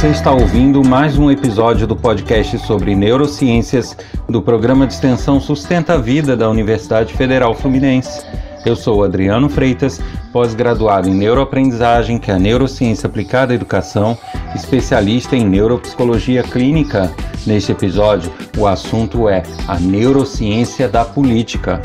Você está ouvindo mais um episódio do podcast sobre neurociências do programa de extensão Sustenta a Vida da Universidade Federal Fluminense. Eu sou Adriano Freitas, pós-graduado em neuroaprendizagem, que é a neurociência aplicada à educação, especialista em neuropsicologia clínica. Neste episódio, o assunto é a neurociência da política.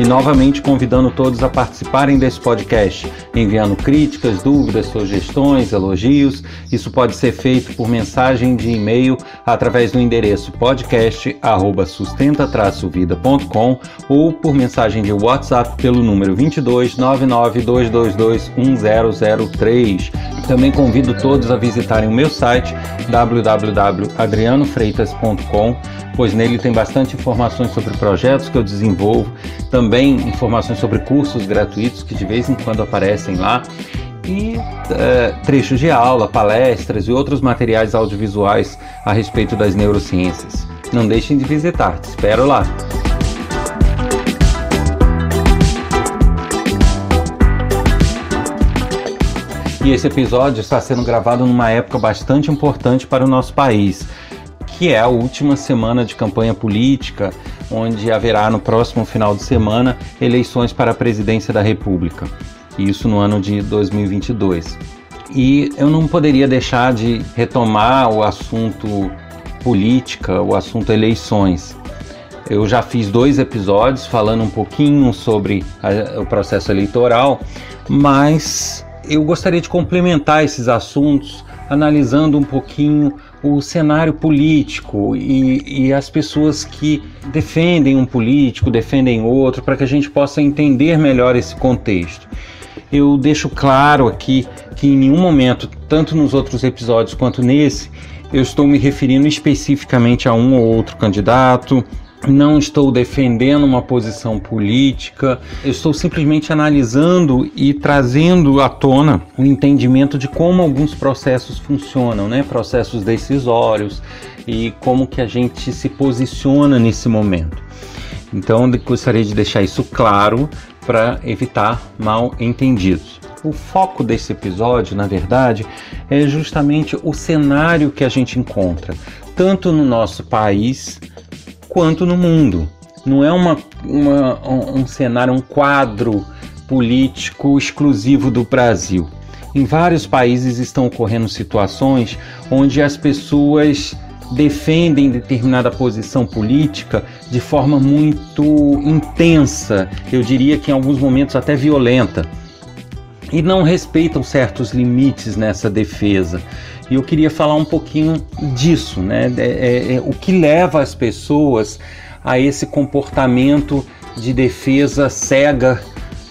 E novamente convidando todos a participarem desse podcast, enviando críticas, dúvidas, sugestões, elogios. Isso pode ser feito por mensagem de e-mail através do endereço podcast@sustenta-vida.com ou por mensagem de WhatsApp pelo número 22 99222 1003. Também convido todos a visitarem o meu site www.adrianofreitas.com pois nele tem bastante informações sobre projetos que eu desenvolvo, também informações sobre cursos gratuitos que de vez em quando aparecem lá e é, trechos de aula, palestras e outros materiais audiovisuais a respeito das neurociências. Não deixem de visitar, te espero lá! E esse episódio está sendo gravado numa época bastante importante para o nosso país que é a última semana de campanha política, onde haverá no próximo final de semana eleições para a presidência da República. Isso no ano de 2022. E eu não poderia deixar de retomar o assunto política, o assunto eleições. Eu já fiz dois episódios falando um pouquinho sobre a, o processo eleitoral, mas eu gostaria de complementar esses assuntos analisando um pouquinho o cenário político e, e, as pessoas que defendem um político, defendem outro, para que a gente possa entender melhor esse contexto. Eu deixo claro aqui que em nenhum momento, tanto nos outros episódios quanto nesse, eu estou me referindo especificamente a um ou outro candidato, não estou defendendo uma posição política, eu estou simplesmente analisando e trazendo à tona o entendimento de como alguns processos funcionam, né? processos decisórios e como que a gente se posiciona nesse momento. Então, gostaria de deixar isso claro para evitar mal entendidos. O foco desse episódio, na verdade, é justamente o cenário que a gente encontra, tanto no nosso país quanto no mundo. Não é uma, uma, um cenário, um quadro político exclusivo do Brasil. Em vários países estão ocorrendo situações onde as pessoas defendem determinada posição política de forma muito intensa, eu diria que em alguns momentos até violenta, e não respeitam certos limites nessa defesa. E eu queria falar um pouquinho disso, né? É, é, é, o que leva as pessoas a esse comportamento de defesa cega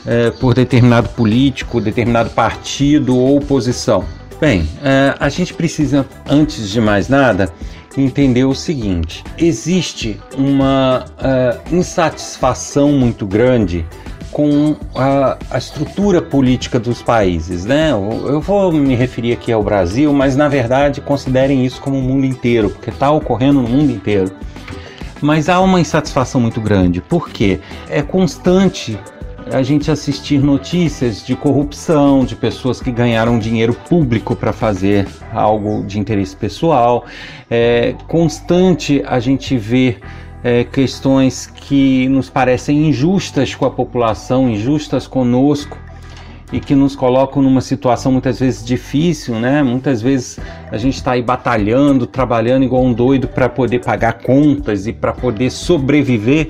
é, por determinado político, determinado partido ou posição. Bem, é, a gente precisa, antes de mais nada, entender o seguinte: existe uma é, insatisfação muito grande com a, a, estrutura política dos países, né? Eu, vou me referir aqui ao Brasil, mas na verdade considerem isso como o mundo inteiro, porque está ocorrendo no mundo inteiro. Mas há uma insatisfação muito grande, porque é constante a gente assistir notícias de corrupção, de pessoas que ganharam dinheiro público para fazer algo de interesse pessoal. É constante a gente ver é, questões que nos parecem injustas com a população, injustas conosco e que nos colocam numa situação muitas vezes difícil, né? Muitas vezes a gente está aí batalhando, trabalhando igual um doido para poder pagar contas e para poder sobreviver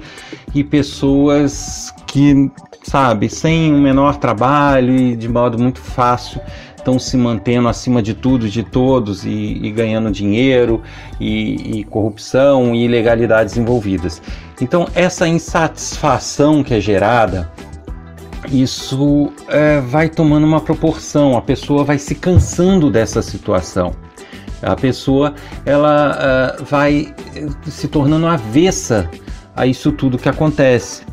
e pessoas que, sabe, sem o menor trabalho e de modo muito fácil estão se mantendo acima de tudo, de todos e, e ganhando dinheiro e, e corrupção e ilegalidades envolvidas. Então, essa insatisfação que é gerada, isso é, vai tomando uma proporção, a pessoa vai se cansando dessa situação. A pessoa ela uh, vai se tornando avessa a isso tudo que acontece.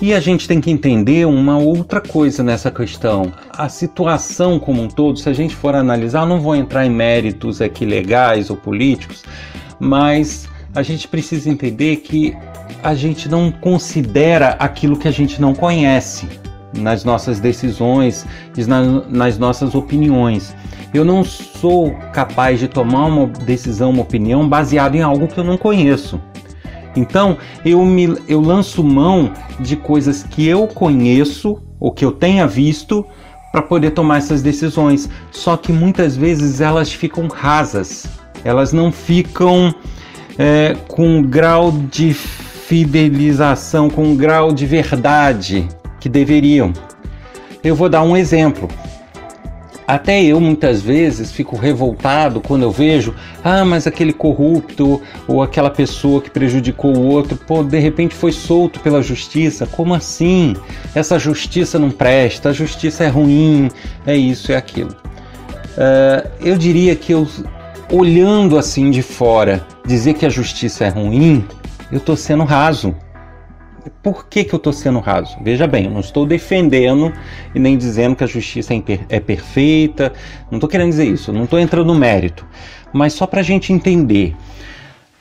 E a gente tem que entender uma outra coisa nessa questão. A situação como um todo, se a gente for analisar, não vou entrar em méritos aqui legais ou políticos, mas a gente precisa entender que a gente não considera aquilo que a gente não conhece. nas nossas decisões e nas nossas opiniões. Eu não sou capaz de tomar uma decisão, uma opinião baseada em algo que eu não conheço. Então, eu, me, eu lanço mão de coisas que eu conheço ou que eu tenha visto para poder tomar essas decisões. Só que muitas vezes elas ficam rasas, elas não ficam é, com um grau de fidelização, com um grau de verdade que deveriam. Eu vou dar um exemplo. Até eu muitas vezes fico revoltado quando eu vejo, ah, mas aquele corrupto ou aquela pessoa que prejudicou o outro, pô, de repente foi solto pela justiça. Como assim? Essa justiça não presta, a justiça é ruim, é isso, é aquilo. Uh, eu diria que eu, olhando assim de fora, dizer que a justiça é ruim, eu estou sendo raso por que, que eu estou sendo raso? Veja bem, eu não estou defendendo e nem dizendo que a justiça é, é perfeita, não estou querendo dizer isso, não estou entrando no mérito, mas só para a gente entender.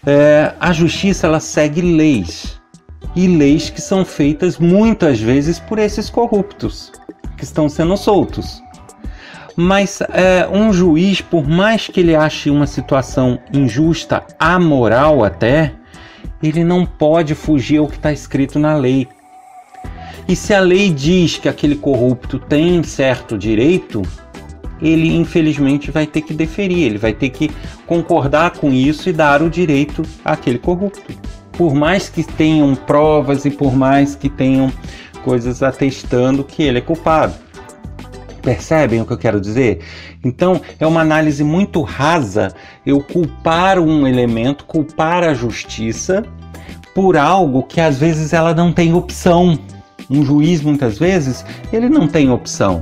É, a justiça ela segue leis e leis que são feitas muitas vezes por esses corruptos que estão sendo soltos. Mas é, um juiz, por mais que ele ache uma situação injusta, amoral até, ele não pode fugir ao que está escrito na lei. E se a lei diz que aquele corrupto tem certo direito, ele infelizmente vai ter que deferir, ele vai ter que concordar com isso e dar o direito àquele corrupto. Por mais que tenham provas e por mais que tenham coisas atestando que ele é culpado. Percebem o que eu quero dizer? Então, é uma análise muito rasa eu culpar um elemento, culpar a justiça por algo que às vezes ela não tem opção. Um juiz, muitas vezes, ele não tem opção.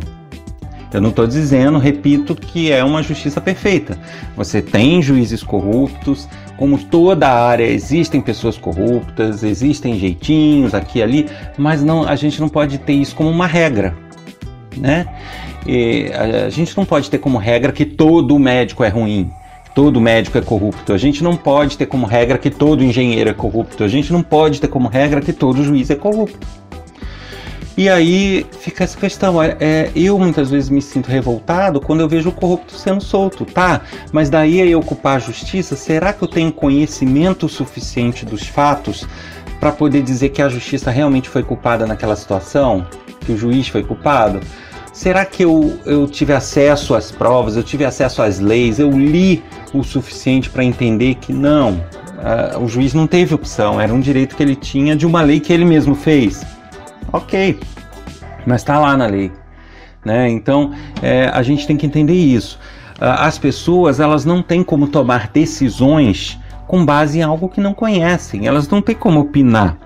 Eu não estou dizendo, repito, que é uma justiça perfeita. Você tem juízes corruptos, como toda área existem pessoas corruptas, existem jeitinhos aqui e ali, mas não, a gente não pode ter isso como uma regra, né? E a, a gente não pode ter como regra que todo médico é ruim, todo médico é corrupto. A gente não pode ter como regra que todo engenheiro é corrupto. A gente não pode ter como regra que todo juiz é corrupto. E aí fica essa questão. É, é, eu muitas vezes me sinto revoltado quando eu vejo o corrupto sendo solto, tá? Mas daí eu ocupar a justiça, será que eu tenho conhecimento suficiente dos fatos para poder dizer que a justiça realmente foi culpada naquela situação? Que o juiz foi culpado? Será que eu, eu tive acesso às provas, eu tive acesso às leis, eu li o suficiente para entender que não, o juiz não teve opção, era um direito que ele tinha de uma lei que ele mesmo fez? Ok, mas está lá na lei. Né? Então é, a gente tem que entender isso. As pessoas elas não têm como tomar decisões com base em algo que não conhecem, elas não têm como opinar.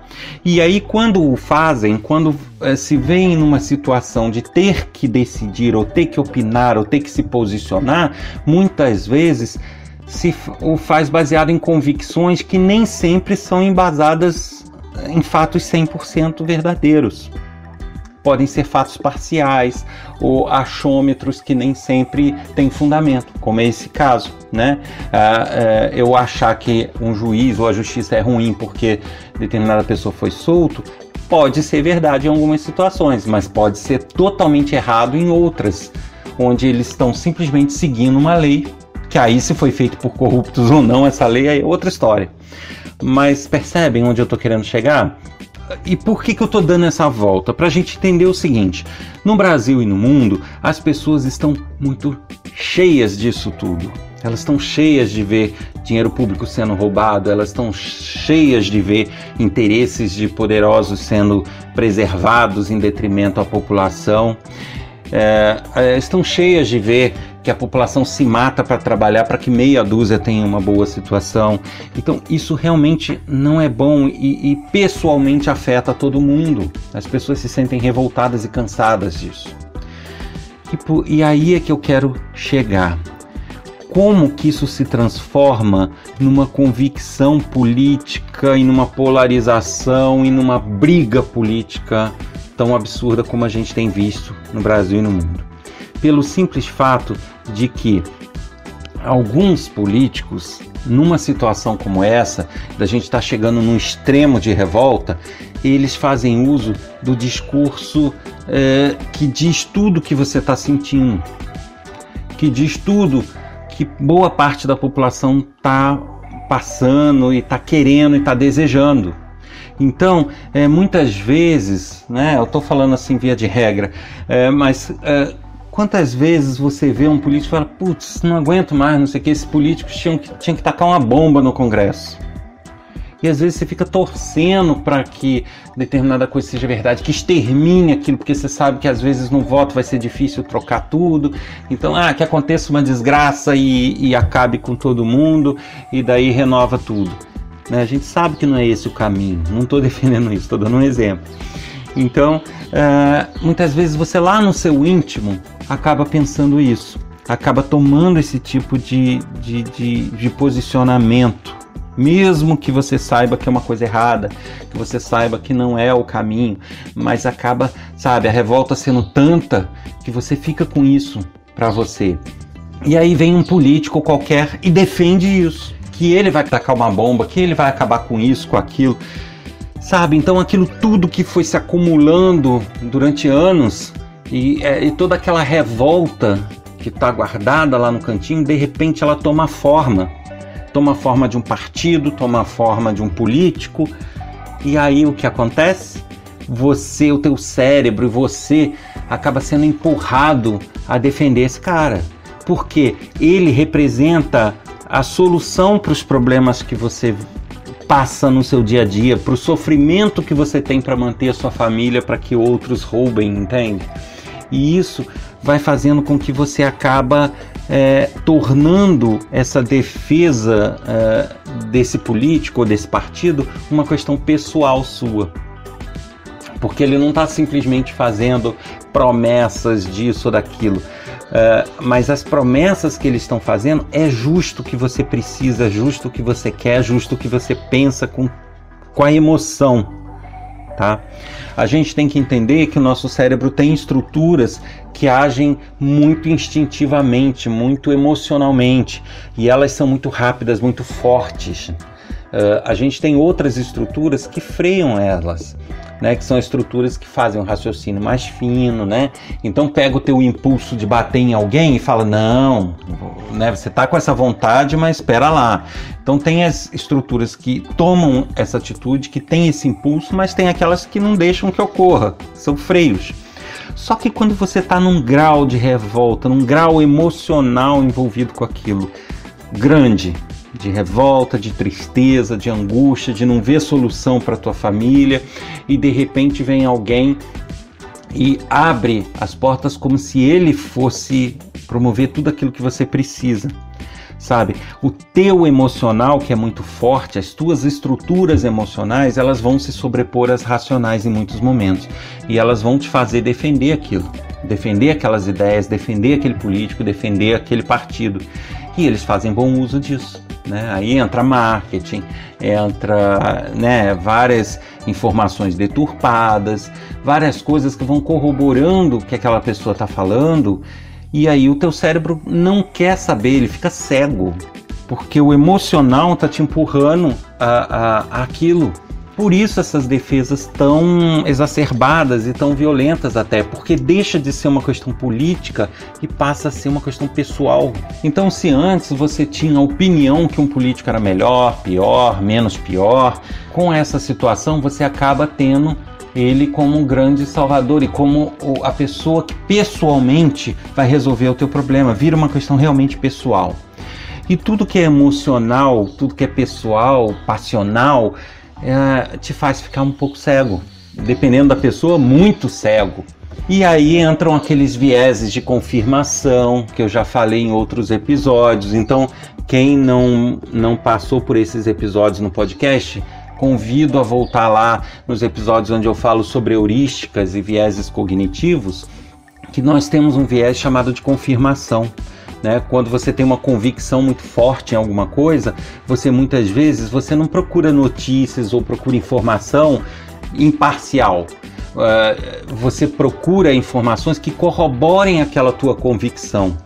E aí, quando o fazem, quando eh, se veem numa situação de ter que decidir, ou ter que opinar, ou ter que se posicionar, muitas vezes se o faz baseado em convicções que nem sempre são embasadas em fatos 100% verdadeiros podem ser fatos parciais ou achômetros que nem sempre têm fundamento, como é esse caso, né? Ah, é, eu achar que um juiz ou a justiça é ruim porque determinada pessoa foi solto, pode ser verdade em algumas situações, mas pode ser totalmente errado em outras, onde eles estão simplesmente seguindo uma lei, que aí se foi feito por corruptos ou não, essa lei é outra história. Mas percebem onde eu estou querendo chegar? E por que, que eu estou dando essa volta? Para a gente entender o seguinte: no Brasil e no mundo, as pessoas estão muito cheias disso tudo. Elas estão cheias de ver dinheiro público sendo roubado, elas estão cheias de ver interesses de poderosos sendo preservados em detrimento à população. É, é estão cheias de ver que a população se mata para trabalhar para que meia dúzia tenha uma boa situação. Então, isso realmente não é bom e, e pessoalmente afeta todo mundo. As pessoas se sentem revoltadas e cansadas disso. E, e aí é que eu quero chegar como que isso se transforma numa convicção política e numa polarização e numa briga política tão absurda como a gente tem visto no Brasil e no mundo. Pelo simples fato de que alguns políticos numa situação como essa, da gente estar tá chegando num extremo de revolta, eles fazem uso do discurso é, que diz tudo que você está sentindo, que diz tudo que boa parte da população está passando e está querendo e está desejando. Então, é, muitas vezes, né, eu estou falando assim via de regra, é, mas quantas vezes você vê um político e fala, putz, não aguento mais, não sei o que, esse político tinha que, tinha que tacar uma bomba no Congresso. E às vezes você fica torcendo para que determinada coisa seja verdade, que extermine aquilo, porque você sabe que às vezes no voto vai ser difícil trocar tudo. Então, ah, que aconteça uma desgraça e, e acabe com todo mundo, e daí renova tudo. Né? A gente sabe que não é esse o caminho, não estou defendendo isso, estou dando um exemplo. Então, uh, muitas vezes você lá no seu íntimo acaba pensando isso, acaba tomando esse tipo de, de, de, de posicionamento mesmo que você saiba que é uma coisa errada, que você saiba que não é o caminho, mas acaba, sabe, a revolta sendo tanta que você fica com isso para você. E aí vem um político qualquer e defende isso, que ele vai tacar uma bomba, que ele vai acabar com isso, com aquilo. Sabe? Então aquilo tudo que foi se acumulando durante anos e, é, e toda aquela revolta que está guardada lá no cantinho, de repente ela toma forma toma forma de um partido, toma forma de um político. E aí o que acontece? Você, o teu cérebro você acaba sendo empurrado a defender esse cara. Porque ele representa a solução para os problemas que você passa no seu dia a dia, para o sofrimento que você tem para manter a sua família, para que outros roubem, entende? E isso vai fazendo com que você acaba é, tornando essa defesa é, desse político ou desse partido uma questão pessoal sua. Porque ele não está simplesmente fazendo promessas disso ou daquilo. É, mas as promessas que eles estão fazendo é justo que você precisa, justo o que você quer, justo o que você pensa com, com a emoção tá? A gente tem que entender que o nosso cérebro tem estruturas que agem muito instintivamente, muito emocionalmente, e elas são muito rápidas, muito fortes. Uh, a gente tem outras estruturas que freiam elas né, que são estruturas que fazem um raciocínio mais fino, né? Então pega o teu impulso de bater em alguém e fala não, né? Você tá com essa vontade, mas espera lá. Então tem as estruturas que tomam essa atitude, que tem esse impulso, mas tem aquelas que não deixam que ocorra, são freios. Só que quando você está num grau de revolta, num grau emocional envolvido com aquilo grande, de revolta, de tristeza, de angústia, de não ver solução para tua família e de repente vem alguém e abre as portas como se ele fosse promover tudo aquilo que você precisa. Sabe? O teu emocional, que é muito forte, as tuas estruturas emocionais, elas vão se sobrepor às racionais em muitos momentos. E elas vão te fazer defender aquilo, defender aquelas ideias, defender aquele político, defender aquele partido. E eles fazem bom uso disso. Né? Aí entra marketing, entra né, várias informações deturpadas, várias coisas que vão corroborando o que aquela pessoa está falando, e aí o teu cérebro não quer saber, ele fica cego, porque o emocional está te empurrando a, a, a aquilo. Por isso essas defesas tão exacerbadas e tão violentas até, porque deixa de ser uma questão política e passa a ser uma questão pessoal. Então, se antes você tinha a opinião que um político era melhor, pior, menos pior, com essa situação você acaba tendo ele como um grande salvador e como a pessoa que pessoalmente vai resolver o teu problema, vira uma questão realmente pessoal. E tudo que é emocional, tudo que é pessoal, passional, é, te faz ficar um pouco cego. Dependendo da pessoa, muito cego. E aí entram aqueles vieses de confirmação que eu já falei em outros episódios. Então, quem não, não passou por esses episódios no podcast, convido a voltar lá nos episódios onde eu falo sobre heurísticas e vieses cognitivos, que nós temos um viés chamado de confirmação. Né? Quando você tem uma convicção muito forte em alguma coisa, você muitas vezes você não procura notícias ou procura informação imparcial. Uh, você procura informações que corroborem aquela tua convicção.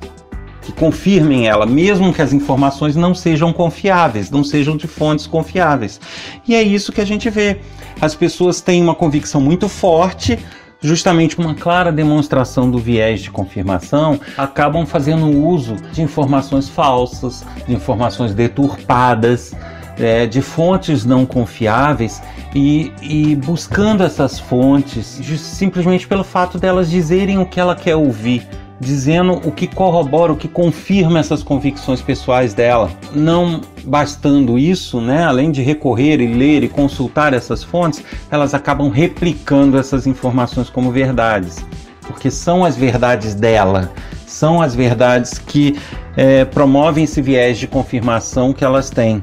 que confirmem ela, mesmo que as informações não sejam confiáveis, não sejam de fontes confiáveis. E é isso que a gente vê. As pessoas têm uma convicção muito forte, justamente uma clara demonstração do viés de confirmação, acabam fazendo uso de informações falsas, de informações deturpadas, é, de fontes não confiáveis e, e buscando essas fontes simplesmente pelo fato delas dizerem o que ela quer ouvir dizendo o que corrobora, o que confirma essas convicções pessoais dela. Não bastando isso, né, além de recorrer e ler e consultar essas fontes, elas acabam replicando essas informações como verdades, porque são as verdades dela, são as verdades que é, promovem esse viés de confirmação que elas têm.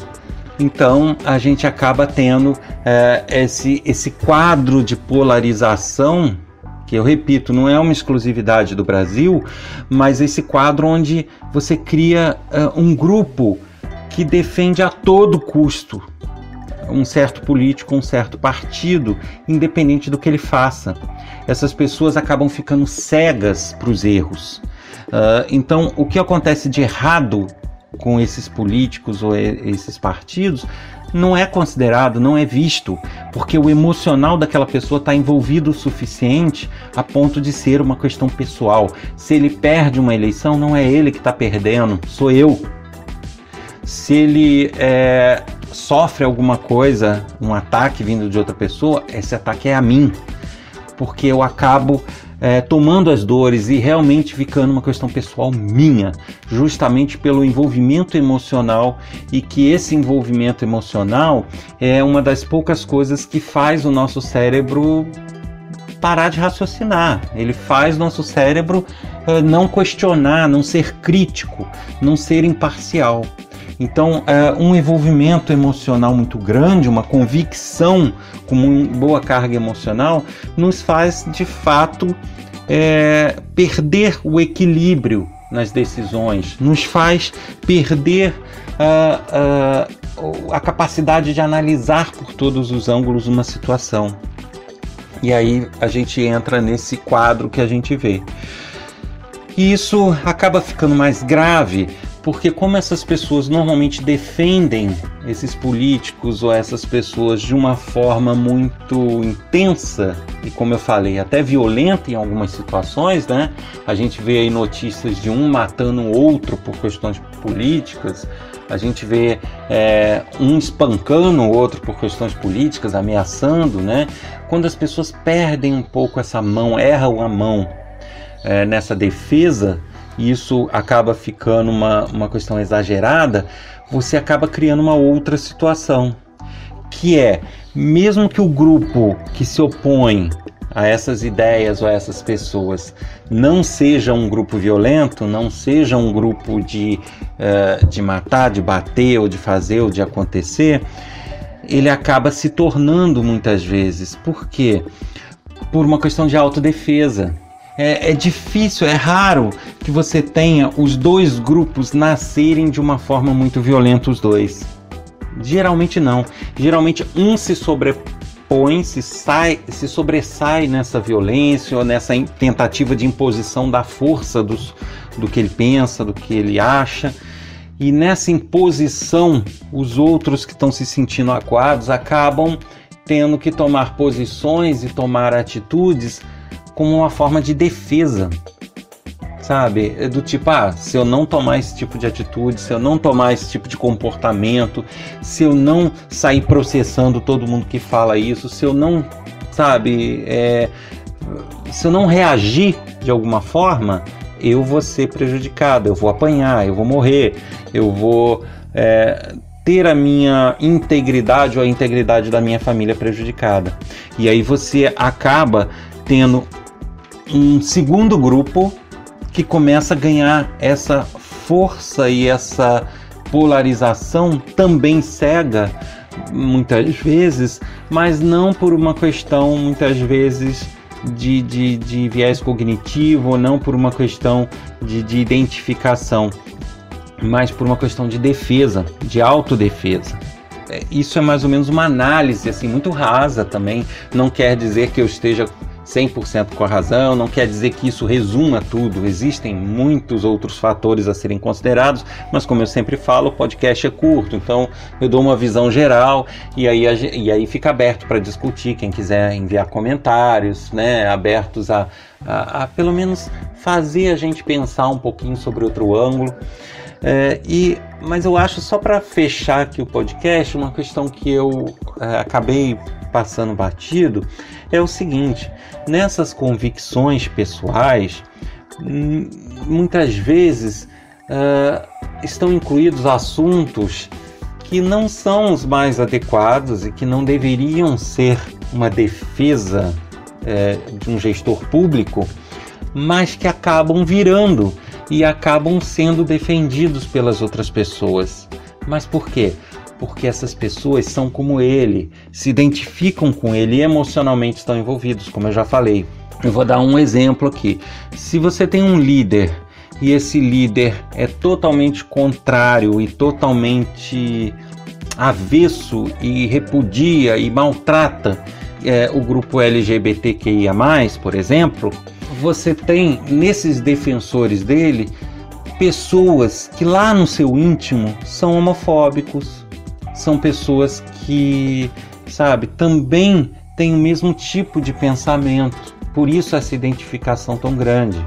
Então a gente acaba tendo é, esse, esse quadro de polarização que eu repito, não é uma exclusividade do Brasil, mas esse quadro onde você cria uh, um grupo que defende a todo custo um certo político, um certo partido, independente do que ele faça. Essas pessoas acabam ficando cegas para os erros. Uh, então, o que acontece de errado com esses políticos ou esses partidos não é considerado, não é visto, porque o emocional daquela pessoa está envolvido o suficiente a ponto de ser uma questão pessoal. Se ele perde uma eleição, não é ele que está perdendo, sou eu. Se ele é, sofre alguma coisa, um ataque vindo de outra pessoa, esse ataque é a mim, porque eu acabo é, tomando as dores e realmente ficando uma questão pessoal minha, justamente pelo envolvimento emocional e que esse envolvimento emocional é uma das poucas coisas que faz o nosso cérebro parar de raciocinar. Ele faz nosso cérebro uh, não questionar, não ser crítico, não ser imparcial. Então, uh, um envolvimento emocional muito grande, uma convicção com uma boa carga emocional, nos faz de fato é, perder o equilíbrio nas decisões, nos faz perder uh, uh, a capacidade de analisar por todos os ângulos uma situação. E aí a gente entra nesse quadro que a gente vê. E isso acaba ficando mais grave porque como essas pessoas normalmente defendem esses políticos ou essas pessoas de uma forma muito intensa e como eu falei, até violenta em algumas situações, né? A gente vê aí notícias de um matando o outro por questões políticas, a gente vê é, um espancando o outro por questões políticas, ameaçando, né? Quando as pessoas perdem um pouco essa mão, erram a mão é, nessa defesa, e isso acaba ficando uma, uma questão exagerada, você acaba criando uma outra situação, que é, mesmo que o grupo que se opõe a essas ideias ou a essas pessoas não seja um grupo violento, não seja um grupo de, uh, de matar, de bater, ou de fazer, ou de acontecer, ele acaba se tornando muitas vezes. Por quê? Por uma questão de autodefesa é, é difícil, é raro que você tenha os dois grupos nascerem de uma forma muito violenta, os dois. Geralmente não. Geralmente um se sobrepõe, se sai, se sobressai nessa violência ou nessa tentativa de imposição da força dos, do que ele pensa, do que ele acha. E nessa imposição, os outros que estão se sentindo acuados acabam tendo que tomar posições e tomar atitudes como uma forma de defesa, sabe? É do tipo, ah, se eu não tomar esse tipo de atitude, se eu não tomar esse tipo de comportamento, se eu não sair processando todo mundo que fala isso, se eu não, sabe, é, se eu não reagir de alguma forma, eu vou ser prejudicado, eu vou apanhar, eu vou morrer, eu vou é, ter a minha integridade ou a integridade da minha família prejudicada. E aí você acaba tendo um segundo grupo que começa a ganhar essa força e essa polarização também cega muitas vezes, mas não por uma questão muitas vezes de, de, de viés cognitivo, não por uma questão de, de identificação, mas por uma questão de defesa, de autodefesa. É, isso é mais ou menos uma análise assim muito rasa também. Não quer dizer que eu esteja 100% com a razão, não quer dizer que isso resuma tudo, existem muitos outros fatores a serem considerados, mas como eu sempre falo, o podcast é curto, então eu dou uma visão geral e aí, e aí fica aberto para discutir, quem quiser enviar comentários, né, abertos a, a, a pelo menos fazer a gente pensar um pouquinho sobre outro ângulo. É, e, mas eu acho, só para fechar aqui o podcast, uma questão que eu é, acabei passando batido é o seguinte: nessas convicções pessoais, hum, muitas vezes uh, estão incluídos assuntos que não são os mais adequados e que não deveriam ser uma defesa uh, de um gestor público, mas que acabam virando e acabam sendo defendidos pelas outras pessoas. Mas por quê? Porque essas pessoas são como ele, se identificam com ele e emocionalmente estão envolvidos, como eu já falei. Eu vou dar um exemplo aqui. Se você tem um líder e esse líder é totalmente contrário e totalmente avesso e repudia e maltrata é, o grupo LGBTQIA, por exemplo, você tem nesses defensores dele pessoas que lá no seu íntimo são homofóbicos, são pessoas que, sabe, também têm o mesmo tipo de pensamento, por isso essa identificação tão grande.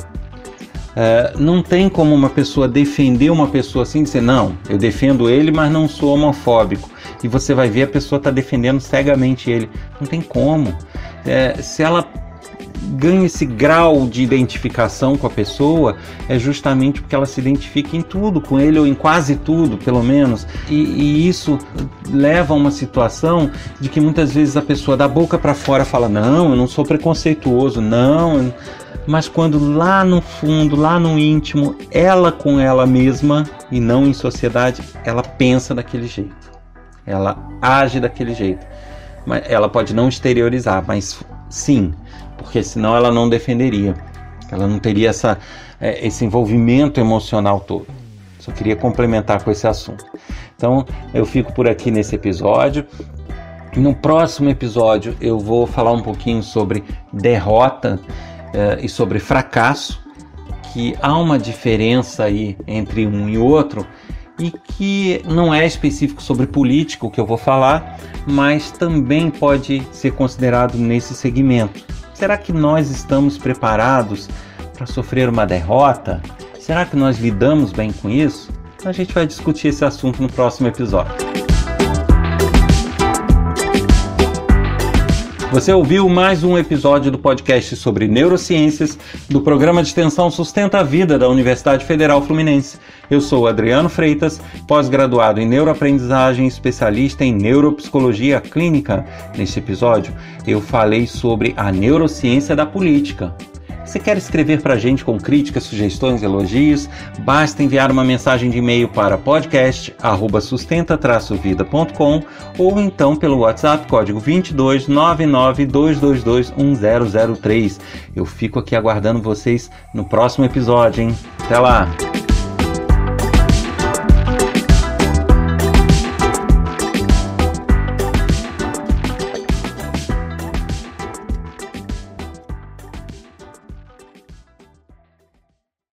É, não tem como uma pessoa defender uma pessoa assim dizer, não, eu defendo ele, mas não sou homofóbico. E você vai ver a pessoa está defendendo cegamente ele. Não tem como. É, se ela ganha esse grau de identificação com a pessoa é justamente porque ela se identifica em tudo com ele ou em quase tudo, pelo menos. E, e isso leva a uma situação de que muitas vezes a pessoa da boca para fora fala: "Não, eu não sou preconceituoso, não". Mas quando lá no fundo, lá no íntimo, ela com ela mesma e não em sociedade, ela pensa daquele jeito. Ela age daquele jeito. Ela pode não exteriorizar, mas sim, porque senão ela não defenderia. Ela não teria essa, é, esse envolvimento emocional todo. Só queria complementar com esse assunto. Então eu fico por aqui nesse episódio. No próximo episódio eu vou falar um pouquinho sobre derrota é, e sobre fracasso, que há uma diferença aí entre um e outro e que não é específico sobre política o que eu vou falar, mas também pode ser considerado nesse segmento. Será que nós estamos preparados para sofrer uma derrota? Será que nós lidamos bem com isso? A gente vai discutir esse assunto no próximo episódio. Você ouviu mais um episódio do podcast sobre neurociências do programa de extensão Sustenta a Vida da Universidade Federal Fluminense. Eu sou Adriano Freitas, pós-graduado em neuroaprendizagem, especialista em neuropsicologia clínica. Neste episódio, eu falei sobre a neurociência da política. Se quer escrever para a gente com críticas, sugestões, elogios, basta enviar uma mensagem de e-mail para podcast@sustenta-vida.com ou então pelo WhatsApp código 22 1003. Eu fico aqui aguardando vocês no próximo episódio, hein? Até lá.